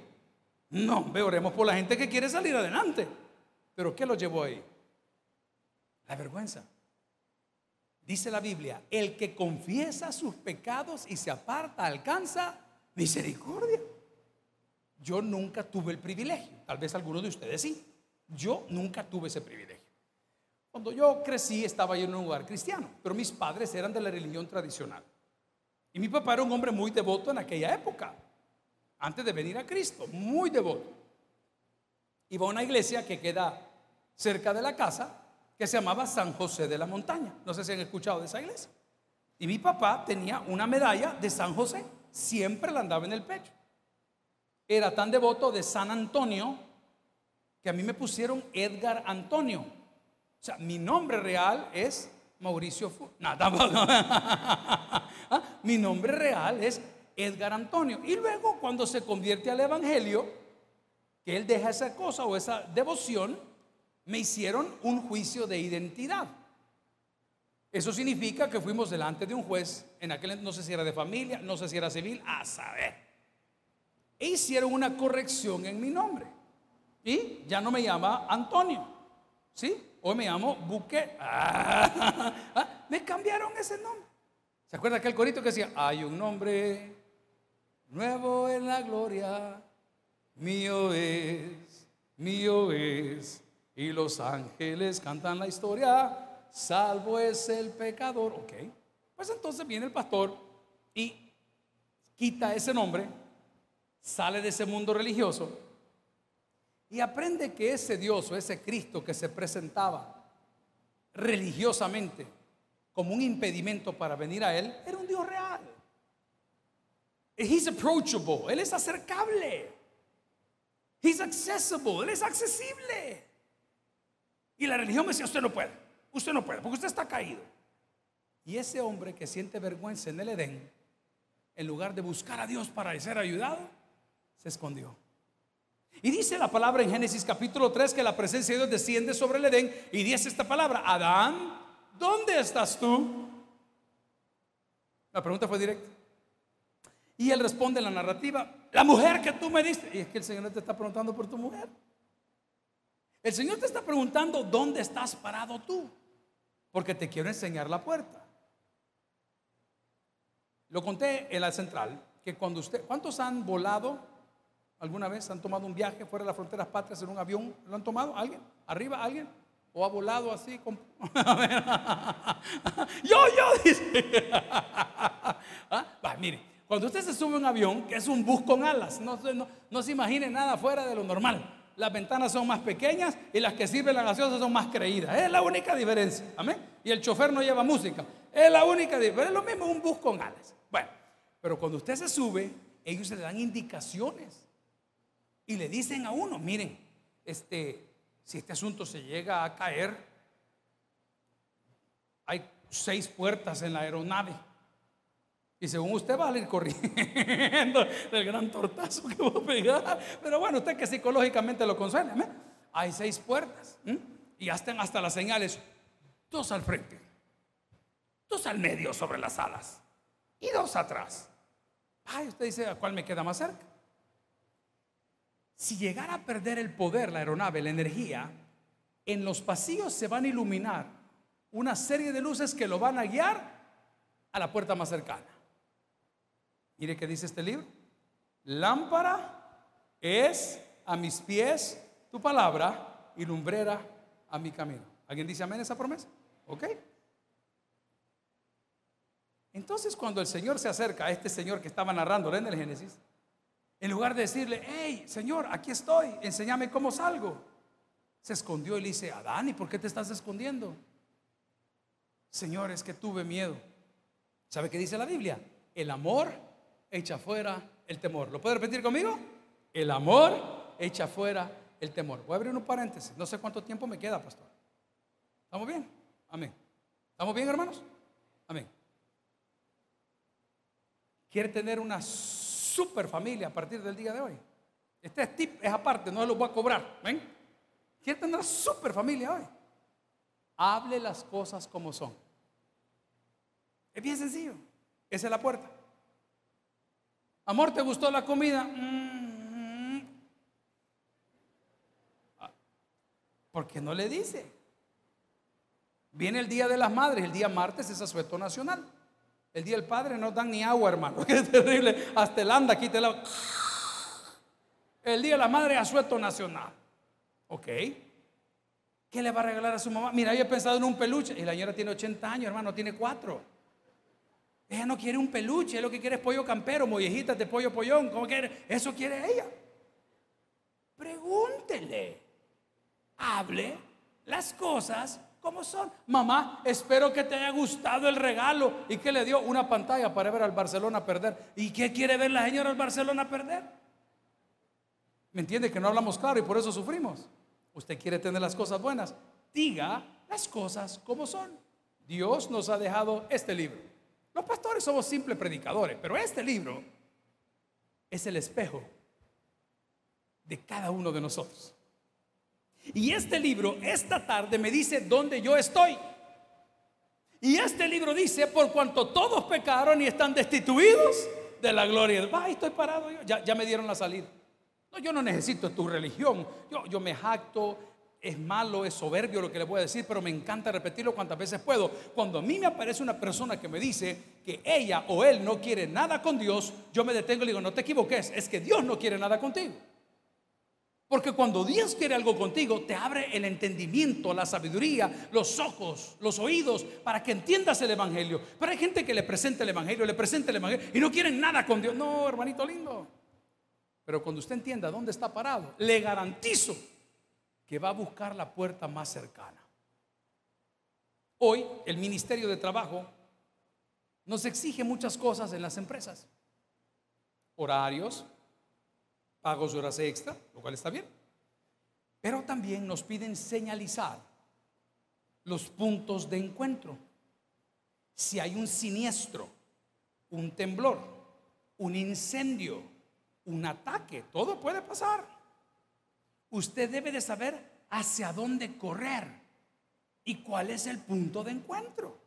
No, ve, oremos por la gente que quiere salir adelante. Pero ¿qué lo llevó ahí? La vergüenza. Dice la Biblia, el que confiesa sus pecados y se aparta alcanza misericordia. Yo nunca tuve el privilegio, tal vez algunos de ustedes sí. Yo nunca tuve ese privilegio. Cuando yo crecí estaba yo en un lugar cristiano, pero mis padres eran de la religión tradicional. Y mi papá era un hombre muy devoto en aquella época antes de venir a Cristo, muy devoto. Iba a una iglesia que queda cerca de la casa, que se llamaba San José de la Montaña. No sé si han escuchado de esa iglesia. Y mi papá tenía una medalla de San José, siempre la andaba en el pecho. Era tan devoto de San Antonio que a mí me pusieron Edgar Antonio. O sea, mi nombre real es Mauricio Fu. Nada, ¿Ah? mi nombre real es Edgar Antonio. Y luego cuando se convierte al Evangelio, que él deja esa cosa o esa devoción, me hicieron un juicio de identidad. Eso significa que fuimos delante de un juez, en aquel no sé si era de familia, no sé si era civil, a saber. E hicieron una corrección en mi nombre. Y ya no me llama Antonio, ¿sí? Hoy me llamo Buque. Ah, me cambiaron ese nombre. ¿Se acuerda aquel corito que decía, hay un nombre nuevo en la gloria, mío es, mío es. Y los ángeles cantan la historia, salvo es el pecador. Ok, pues entonces viene el pastor y quita ese nombre, sale de ese mundo religioso y aprende que ese Dios o ese Cristo que se presentaba religiosamente como un impedimento para venir a Él, era un Dios real. He's approachable, Él es acercable. He's accessible, Él es accesible. Y la religión me decía, usted no puede, usted no puede, porque usted está caído. Y ese hombre que siente vergüenza en el Edén, en lugar de buscar a Dios para ser ayudado, se escondió. Y dice la palabra en Génesis capítulo 3 que la presencia de Dios desciende sobre el Edén y dice esta palabra, Adán, ¿dónde estás tú? La pregunta fue directa. Y él responde en la narrativa, la mujer que tú me diste. Y es que el Señor te está preguntando por tu mujer. El Señor te está preguntando dónde estás parado tú. Porque te quiero enseñar la puerta. Lo conté en la central, que cuando usted, ¿cuántos han volado alguna vez? ¿Han tomado un viaje fuera de las fronteras patrias en un avión? ¿Lo han tomado? ¿Alguien? ¿Arriba? ¿Alguien? ¿O ha volado así? yo, yo, dice. ¿Ah? mire, cuando usted se sube a un avión, que es un bus con alas, no, no, no se imagine nada fuera de lo normal. Las ventanas son más pequeñas y las que sirven la gaseosa son más creídas. Es la única diferencia. Amén. Y el chofer no lleva música. Es la única diferencia. Es lo mismo un bus con alas. Bueno, pero cuando usted se sube, ellos le dan indicaciones y le dicen a uno, miren, este, si este asunto se llega a caer, hay seis puertas en la aeronave. Y según usted va a ir corriendo del gran tortazo que va a pegar. Pero bueno, usted que psicológicamente lo consuela. Hay seis puertas. Y están hasta las señales. Dos al frente. Dos al medio sobre las alas. Y dos atrás. Ay, usted dice, ¿a cuál me queda más cerca? Si llegara a perder el poder, la aeronave, la energía, en los pasillos se van a iluminar una serie de luces que lo van a guiar a la puerta más cercana. Mire qué dice este libro. Lámpara es a mis pies tu palabra y lumbrera a mi camino. ¿Alguien dice amén esa promesa? ¿Ok? Entonces cuando el Señor se acerca a este Señor que estaba narrando en el Génesis, en lugar de decirle, hey, Señor, aquí estoy, enséñame cómo salgo. Se escondió y le dice, Adán, ¿y por qué te estás escondiendo? Señor, es que tuve miedo. ¿Sabe qué dice la Biblia? El amor echa fuera el temor. ¿Lo puede repetir conmigo? El amor echa fuera el temor. Voy a abrir un paréntesis. No sé cuánto tiempo me queda, pastor. ¿Estamos bien? Amén. ¿Estamos bien, hermanos? Amén. ¿Quiere tener una super familia a partir del día de hoy. Este tip es aparte, no lo voy a cobrar. ¿Ven? Quiere tener una super familia hoy. Hable las cosas como son. Es bien sencillo. Esa es la puerta. Amor, ¿te gustó la comida? Mm. Ah, ¿Por qué no le dice? Viene el Día de las Madres, el día martes es asueto nacional. El día del padre no dan ni agua, hermano. Que es terrible. Hasta el anda, quita el agua. El día de la madre asueto nacional. Ok. ¿Qué le va a regalar a su mamá? Mira, yo he pensado en un peluche. Y la señora tiene 80 años, hermano, tiene 4. Ella no quiere un peluche, lo que quiere es pollo campero, mollejitas de pollo pollón. ¿Cómo quiere? Eso quiere ella. Pregúntele. Hable las cosas como son. Mamá, espero que te haya gustado el regalo. ¿Y que le dio? Una pantalla para ver al Barcelona perder. ¿Y qué quiere ver la señora al Barcelona perder? ¿Me entiende que no hablamos claro y por eso sufrimos? Usted quiere tener las cosas buenas. Diga las cosas como son. Dios nos ha dejado este libro. Los pastores somos simples predicadores, pero este libro es el espejo de cada uno de nosotros. Y este libro esta tarde me dice dónde yo estoy. Y este libro dice, por cuanto todos pecaron y están destituidos de la gloria. Ay, estoy parado yo. Ya, me dieron la salida. No, yo no necesito tu religión. Yo, yo me jacto es malo, es soberbio lo que le voy a decir, pero me encanta repetirlo cuantas veces puedo. Cuando a mí me aparece una persona que me dice que ella o él no quiere nada con Dios, yo me detengo y le digo, no te equivoques, es que Dios no quiere nada contigo. Porque cuando Dios quiere algo contigo, te abre el entendimiento, la sabiduría, los ojos, los oídos, para que entiendas el Evangelio. Pero hay gente que le presenta el Evangelio, le presenta el Evangelio y no quieren nada con Dios. No, hermanito lindo. Pero cuando usted entienda dónde está parado, le garantizo que va a buscar la puerta más cercana. Hoy el Ministerio de Trabajo nos exige muchas cosas en las empresas. Horarios, pagos de horas extra, lo cual está bien. Pero también nos piden señalizar los puntos de encuentro. Si hay un siniestro, un temblor, un incendio, un ataque, todo puede pasar. Usted debe de saber hacia dónde correr y cuál es el punto de encuentro.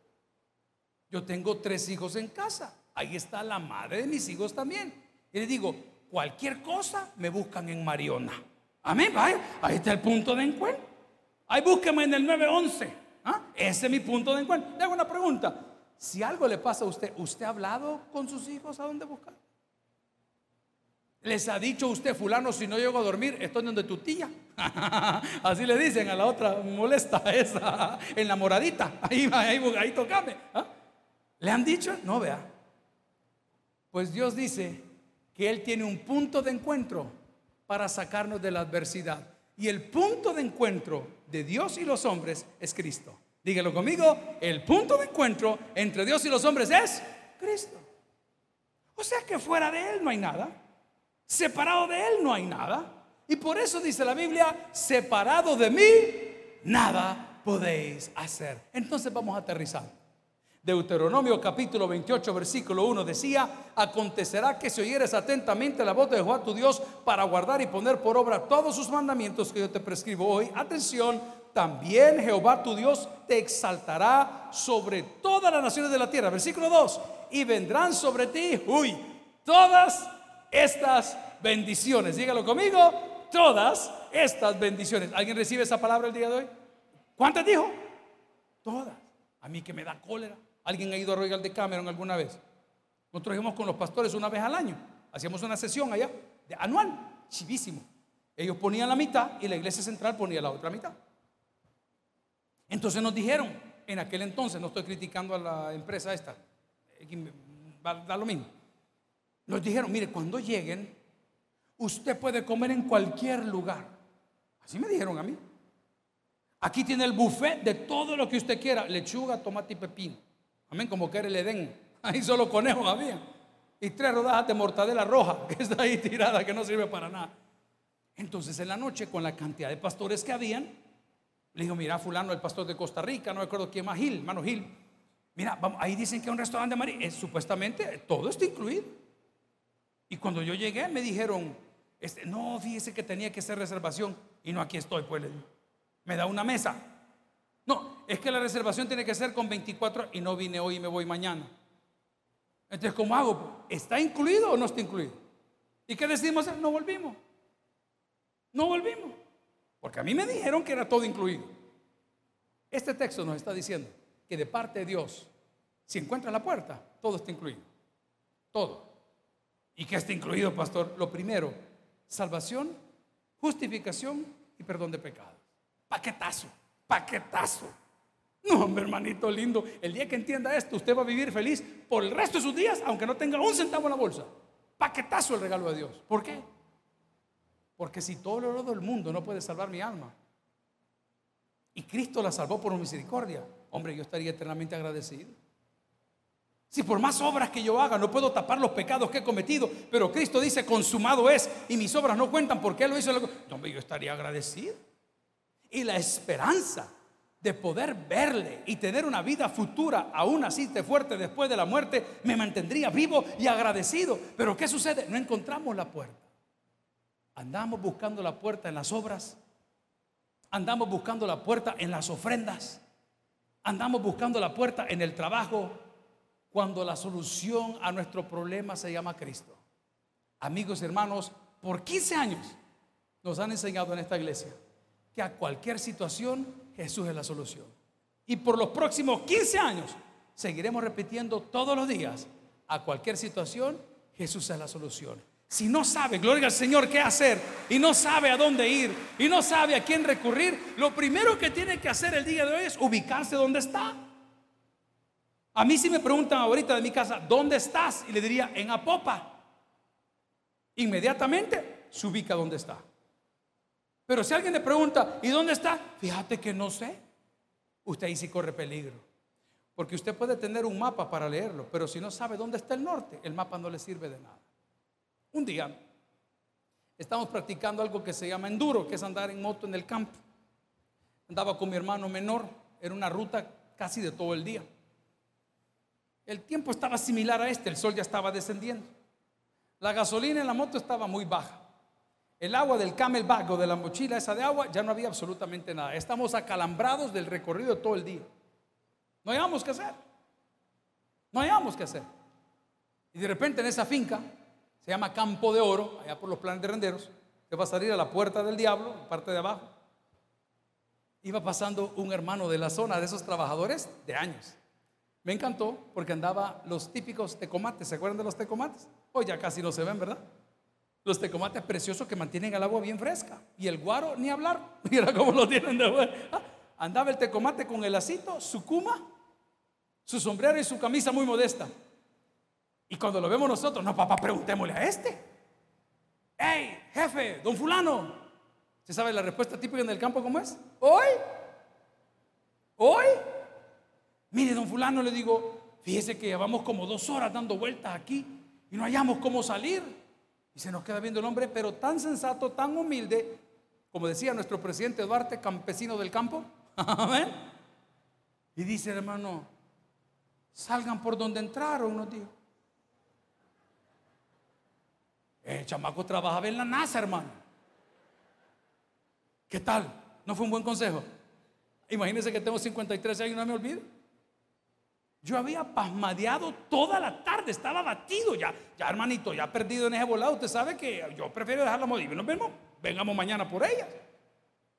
Yo tengo tres hijos en casa. Ahí está la madre de mis hijos también. Y le digo, cualquier cosa me buscan en Mariona. Amén, vaya, ahí está el punto de encuentro. Ahí búsqueme en el 911. ¿Ah? Ese es mi punto de encuentro. Le hago una pregunta. Si algo le pasa a usted, ¿usted ha hablado con sus hijos a dónde buscar? ¿Les ha dicho usted, fulano, si no llego a dormir, estoy donde tu tía? Así le dicen a la otra molesta, esa enamoradita. Ahí, ahí, ahí tocame. ¿Ah? ¿Le han dicho? No, vea. Pues Dios dice, que Él tiene un punto de encuentro para sacarnos de la adversidad. Y el punto de encuentro de Dios y los hombres es Cristo. Dígalo conmigo, el punto de encuentro entre Dios y los hombres es Cristo. O sea que fuera de Él no hay nada. Separado de Él no hay nada. Y por eso dice la Biblia, separado de mí, nada podéis hacer. Entonces vamos a aterrizar. Deuteronomio capítulo 28 versículo 1 decía, acontecerá que si oyeres atentamente la voz de Jehová tu Dios para guardar y poner por obra todos sus mandamientos que yo te prescribo hoy, atención, también Jehová tu Dios te exaltará sobre todas las naciones de la tierra. Versículo 2, y vendrán sobre ti, uy, todas estas bendiciones. Dígalo conmigo, todas estas bendiciones. ¿Alguien recibe esa palabra el día de hoy? ¿Cuántas dijo? Todas. A mí que me da cólera. ¿Alguien ha ido a Royal de Cameron alguna vez? Nosotros íbamos con los pastores una vez al año. Hacíamos una sesión allá, de anual, chivísimo. Ellos ponían la mitad y la iglesia central ponía la otra mitad. Entonces nos dijeron, en aquel entonces, no estoy criticando a la empresa esta, da lo mismo. Nos dijeron, mire, cuando lleguen, usted puede comer en cualquier lugar. Así me dijeron a mí. Aquí tiene el buffet de todo lo que usted quiera, lechuga, tomate y pepino. Amén, como que era el Edén. Ahí solo conejos había. Y tres rodajas de mortadela roja que está ahí tirada, que no sirve para nada. Entonces en la noche, con la cantidad de pastores que habían, le digo, mira, fulano, el pastor de Costa Rica, no recuerdo quién más, Gil, hermano Gil. Mira, ahí dicen que es un restaurante de María. Es, supuestamente todo está incluido. Y cuando yo llegué, me dijeron, este, no, fíjese que tenía que hacer reservación. Y no, aquí estoy, pues Me da una mesa. No, es que la reservación tiene que ser con 24 y no vine hoy y me voy mañana. Entonces, ¿cómo hago? ¿Está incluido o no está incluido? ¿Y qué decidimos? No volvimos. No volvimos. Porque a mí me dijeron que era todo incluido. Este texto nos está diciendo que de parte de Dios, si encuentra la puerta, todo está incluido. Todo. ¿Y qué está incluido, pastor? Lo primero, salvación, justificación y perdón de pecados. Paquetazo paquetazo. No, hombre, hermanito lindo. El día que entienda esto, usted va a vivir feliz por el resto de sus días, aunque no tenga un centavo en la bolsa. Paquetazo el regalo de Dios. ¿Por qué? Porque si todo el oro del mundo no puede salvar mi alma, y Cristo la salvó por misericordia, hombre, yo estaría eternamente agradecido. Si por más obras que yo haga no puedo tapar los pecados que he cometido, pero Cristo dice consumado es y mis obras no cuentan porque Él lo hizo, hombre, yo estaría agradecido y la esperanza de poder verle y tener una vida futura, aún así de fuerte después de la muerte, me mantendría vivo y agradecido. Pero ¿qué sucede? No encontramos la puerta. Andamos buscando la puerta en las obras, andamos buscando la puerta en las ofrendas, andamos buscando la puerta en el trabajo, cuando la solución a nuestro problema se llama Cristo. Amigos y hermanos, por 15 años nos han enseñado en esta iglesia que a cualquier situación Jesús es la solución. Y por los próximos 15 años seguiremos repitiendo todos los días, a cualquier situación Jesús es la solución. Si no sabe, gloria al Señor, qué hacer y no sabe a dónde ir y no sabe a quién recurrir, lo primero que tiene que hacer el día de hoy es ubicarse donde está. A mí si me preguntan ahorita de mi casa, ¿dónde estás? Y le diría, en Apopa. Inmediatamente se ubica donde está. Pero si alguien le pregunta, ¿y dónde está? Fíjate que no sé. Usted ahí sí corre peligro. Porque usted puede tener un mapa para leerlo, pero si no sabe dónde está el norte, el mapa no le sirve de nada. Un día estamos practicando algo que se llama enduro, que es andar en moto en el campo. Andaba con mi hermano menor, era una ruta casi de todo el día. El tiempo estaba similar a este, el sol ya estaba descendiendo. La gasolina en la moto estaba muy baja. El agua del camelback o de la mochila esa de agua ya no había absolutamente nada. Estamos acalambrados del recorrido todo el día. No hayamos que hacer. No hayamos que hacer. Y de repente en esa finca, se llama Campo de Oro, allá por los planes de renderos, que va a salir a la puerta del diablo, parte de abajo. Iba pasando un hermano de la zona, de esos trabajadores de años. Me encantó porque andaba los típicos tecomates. ¿Se acuerdan de los tecomates? Hoy ya casi no se ven, ¿verdad? Los tecomates preciosos que mantienen el agua bien fresca. Y el guaro, ni hablar. Mira cómo lo tienen de bueno. Ah, andaba el tecomate con el lacito, su cuma, su sombrero y su camisa muy modesta. Y cuando lo vemos nosotros, no, papá, preguntémosle a este. ¡Hey, jefe, don fulano! ¿Se sabe la respuesta típica en el campo cómo es? ¿Hoy? ¿Hoy? Mire, don fulano, le digo, fíjese que llevamos como dos horas dando vueltas aquí y no hallamos cómo salir. Y se nos queda viendo el hombre, pero tan sensato, tan humilde, como decía nuestro presidente Duarte, campesino del campo. Amén. Y dice, hermano, salgan por donde entraron, nos dijo. El chamaco trabajaba en la NASA, hermano. ¿Qué tal? ¿No fue un buen consejo? Imagínense que tengo 53 años y no me olvido. Yo había pasmadeado toda la tarde, estaba batido ya, ya hermanito, ya perdido en ese volado. Usted sabe que yo prefiero dejarla morir. Nos vemos, vengamos mañana por ella.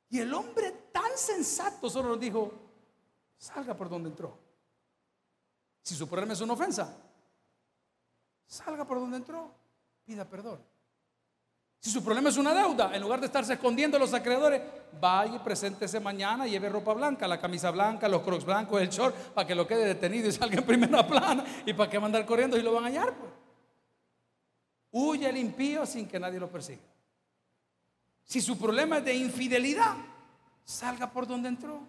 Y el hombre tan sensato solo nos dijo, salga por donde entró. Si su problema es una ofensa, salga por donde entró, pida perdón. Si su problema es una deuda, en lugar de estarse escondiendo los acreedores, vaya y preséntese mañana, lleve ropa blanca, la camisa blanca, los crocs blancos, el short, para que lo quede detenido y salga en primera plana. ¿Y para qué mandar corriendo y lo van a hallar? Pues? Huye el impío sin que nadie lo persiga. Si su problema es de infidelidad, salga por donde entró.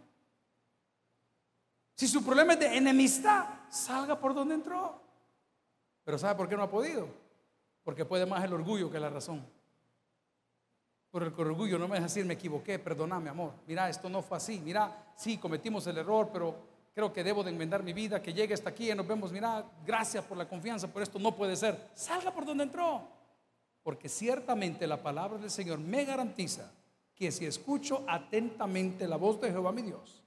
Si su problema es de enemistad, salga por donde entró. Pero ¿sabe por qué no ha podido? Porque puede más el orgullo que la razón. Por el orgullo no me deja decir, me equivoqué, perdóname, amor. Mira, esto no fue así. Mira, sí, cometimos el error, pero creo que debo de enmendar mi vida, que llegue hasta aquí y nos vemos. Mira, gracias por la confianza, por esto no puede ser. Salga por donde entró. Porque ciertamente la palabra del Señor me garantiza que si escucho atentamente la voz de Jehová mi Dios,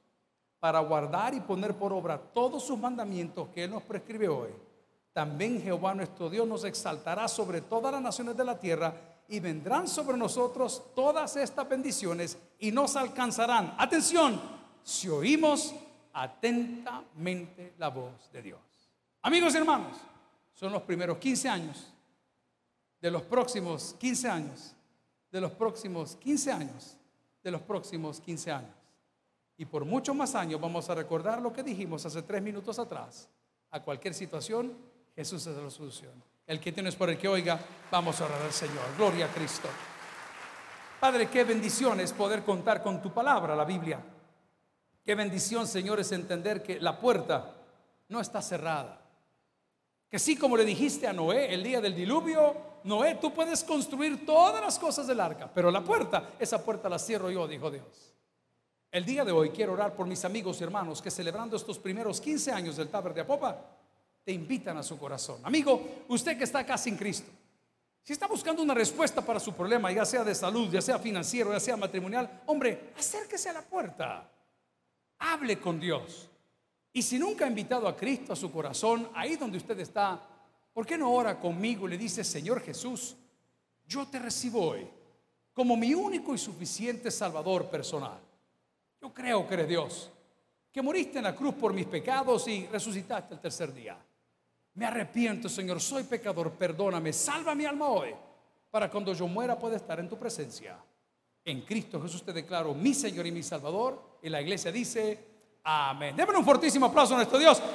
para guardar y poner por obra todos sus mandamientos que Él nos prescribe hoy, también Jehová nuestro Dios nos exaltará sobre todas las naciones de la tierra y vendrán sobre nosotros todas estas bendiciones y nos alcanzarán. Atención, si oímos atentamente la voz de Dios. Amigos y hermanos, son los primeros 15 años, de los próximos 15 años, de los próximos 15 años, de los próximos 15 años. Y por muchos más años vamos a recordar lo que dijimos hace tres minutos atrás. A cualquier situación, Jesús es la solución. El que tienes por el que oiga, vamos a orar al Señor. Gloria a Cristo. Padre, qué bendición es poder contar con tu palabra, la Biblia. Qué bendición, Señor, es entender que la puerta no está cerrada. Que sí, como le dijiste a Noé el día del diluvio, Noé, tú puedes construir todas las cosas del arca, pero la puerta, esa puerta la cierro yo, dijo Dios. El día de hoy quiero orar por mis amigos y hermanos que celebrando estos primeros 15 años del Taber de Apopa, te invitan a su corazón. Amigo, usted que está acá sin Cristo, si está buscando una respuesta para su problema, ya sea de salud, ya sea financiero, ya sea matrimonial, hombre, acérquese a la puerta. Hable con Dios. Y si nunca ha invitado a Cristo a su corazón, ahí donde usted está, ¿por qué no ora conmigo y le dice, Señor Jesús, yo te recibo hoy como mi único y suficiente Salvador personal. Yo creo que eres Dios, que moriste en la cruz por mis pecados y resucitaste el tercer día. Me arrepiento, Señor, soy pecador, perdóname, salva mi alma hoy, para cuando yo muera pueda estar en tu presencia. En Cristo Jesús te declaro mi Señor y mi Salvador. Y la iglesia dice, amén. Démosle un fortísimo aplauso a nuestro Dios.